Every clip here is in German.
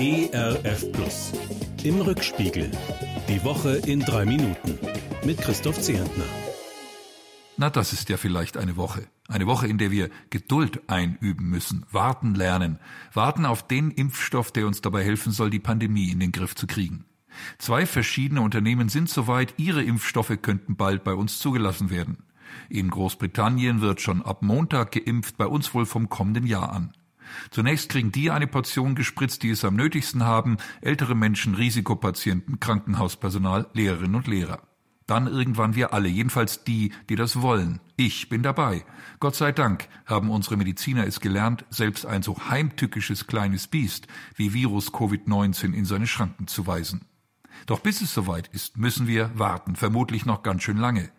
ERF Plus. Im Rückspiegel. Die Woche in drei Minuten. Mit Christoph Zehentner. Na, das ist ja vielleicht eine Woche. Eine Woche, in der wir Geduld einüben müssen, warten lernen, warten auf den Impfstoff, der uns dabei helfen soll, die Pandemie in den Griff zu kriegen. Zwei verschiedene Unternehmen sind soweit, ihre Impfstoffe könnten bald bei uns zugelassen werden. In Großbritannien wird schon ab Montag geimpft, bei uns wohl vom kommenden Jahr an. Zunächst kriegen die eine Portion gespritzt, die es am nötigsten haben, ältere Menschen, Risikopatienten, Krankenhauspersonal, Lehrerinnen und Lehrer. Dann irgendwann wir alle, jedenfalls die, die das wollen. Ich bin dabei. Gott sei Dank haben unsere Mediziner es gelernt, selbst ein so heimtückisches kleines Biest wie Virus Covid-19 in seine Schranken zu weisen. Doch bis es soweit ist, müssen wir warten, vermutlich noch ganz schön lange.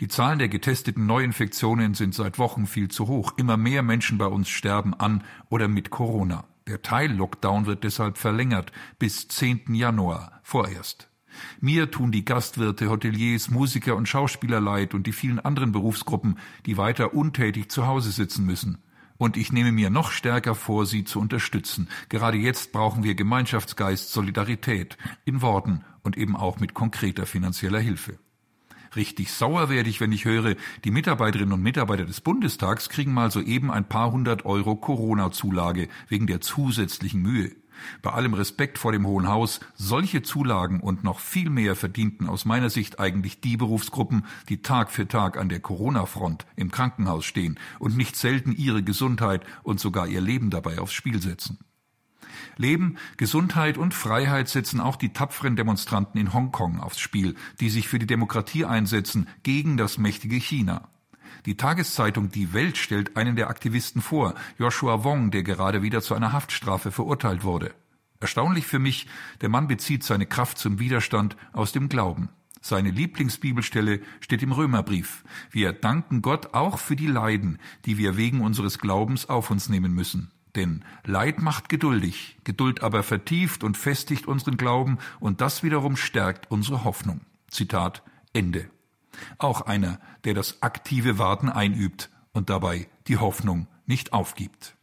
Die Zahlen der getesteten Neuinfektionen sind seit Wochen viel zu hoch. Immer mehr Menschen bei uns sterben an oder mit Corona. Der Teil-Lockdown wird deshalb verlängert bis 10. Januar vorerst. Mir tun die Gastwirte, Hoteliers, Musiker und Schauspieler leid und die vielen anderen Berufsgruppen, die weiter untätig zu Hause sitzen müssen. Und ich nehme mir noch stärker vor, sie zu unterstützen. Gerade jetzt brauchen wir Gemeinschaftsgeist, Solidarität, in Worten und eben auch mit konkreter finanzieller Hilfe. Richtig sauer werde ich, wenn ich höre, die Mitarbeiterinnen und Mitarbeiter des Bundestags kriegen mal soeben ein paar hundert Euro Corona-Zulage wegen der zusätzlichen Mühe. Bei allem Respekt vor dem Hohen Haus, solche Zulagen und noch viel mehr verdienten aus meiner Sicht eigentlich die Berufsgruppen, die Tag für Tag an der Corona-Front im Krankenhaus stehen und nicht selten ihre Gesundheit und sogar ihr Leben dabei aufs Spiel setzen. Leben, Gesundheit und Freiheit setzen auch die tapferen Demonstranten in Hongkong aufs Spiel, die sich für die Demokratie einsetzen gegen das mächtige China. Die Tageszeitung Die Welt stellt einen der Aktivisten vor, Joshua Wong, der gerade wieder zu einer Haftstrafe verurteilt wurde. Erstaunlich für mich, der Mann bezieht seine Kraft zum Widerstand aus dem Glauben. Seine Lieblingsbibelstelle steht im Römerbrief. Wir danken Gott auch für die Leiden, die wir wegen unseres Glaubens auf uns nehmen müssen. Denn Leid macht geduldig, Geduld aber vertieft und festigt unseren Glauben und das wiederum stärkt unsere Hoffnung. Zitat Ende. Auch einer, der das aktive Warten einübt und dabei die Hoffnung nicht aufgibt.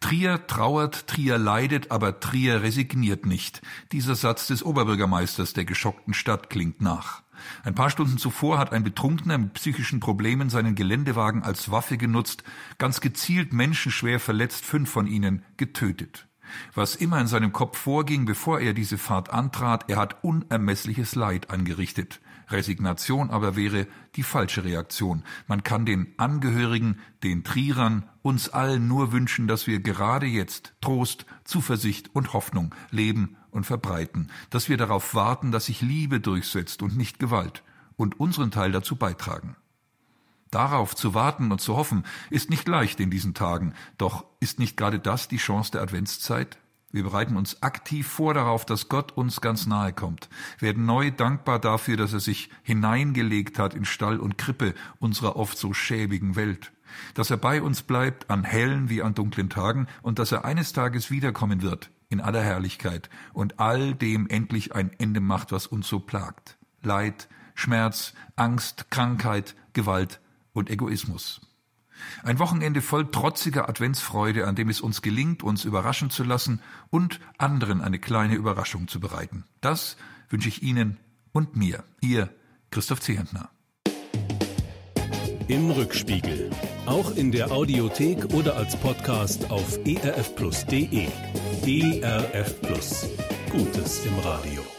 Trier trauert, Trier leidet, aber Trier resigniert nicht. Dieser Satz des Oberbürgermeisters der geschockten Stadt klingt nach. Ein paar Stunden zuvor hat ein Betrunkener mit psychischen Problemen seinen Geländewagen als Waffe genutzt, ganz gezielt Menschen schwer verletzt, fünf von ihnen getötet. Was immer in seinem Kopf vorging, bevor er diese Fahrt antrat, er hat unermessliches Leid angerichtet. Resignation aber wäre die falsche Reaktion. Man kann den Angehörigen, den Trierern, uns allen nur wünschen, dass wir gerade jetzt Trost, Zuversicht und Hoffnung leben und verbreiten, dass wir darauf warten, dass sich Liebe durchsetzt und nicht Gewalt und unseren Teil dazu beitragen. Darauf zu warten und zu hoffen, ist nicht leicht in diesen Tagen, doch ist nicht gerade das die Chance der Adventszeit? Wir bereiten uns aktiv vor darauf, dass Gott uns ganz nahe kommt, werden neu dankbar dafür, dass er sich hineingelegt hat in Stall und Krippe unserer oft so schäbigen Welt, dass er bei uns bleibt an hellen wie an dunklen Tagen und dass er eines Tages wiederkommen wird in aller Herrlichkeit und all dem endlich ein Ende macht, was uns so plagt. Leid, Schmerz, Angst, Krankheit, Gewalt und Egoismus. Ein Wochenende voll trotziger Adventsfreude, an dem es uns gelingt, uns überraschen zu lassen und anderen eine kleine Überraschung zu bereiten. Das wünsche ich Ihnen und mir, Ihr Christoph Zehentner. Im Rückspiegel. Auch in der Audiothek oder als Podcast auf erfplus.de. ERF Plus. Gutes im Radio.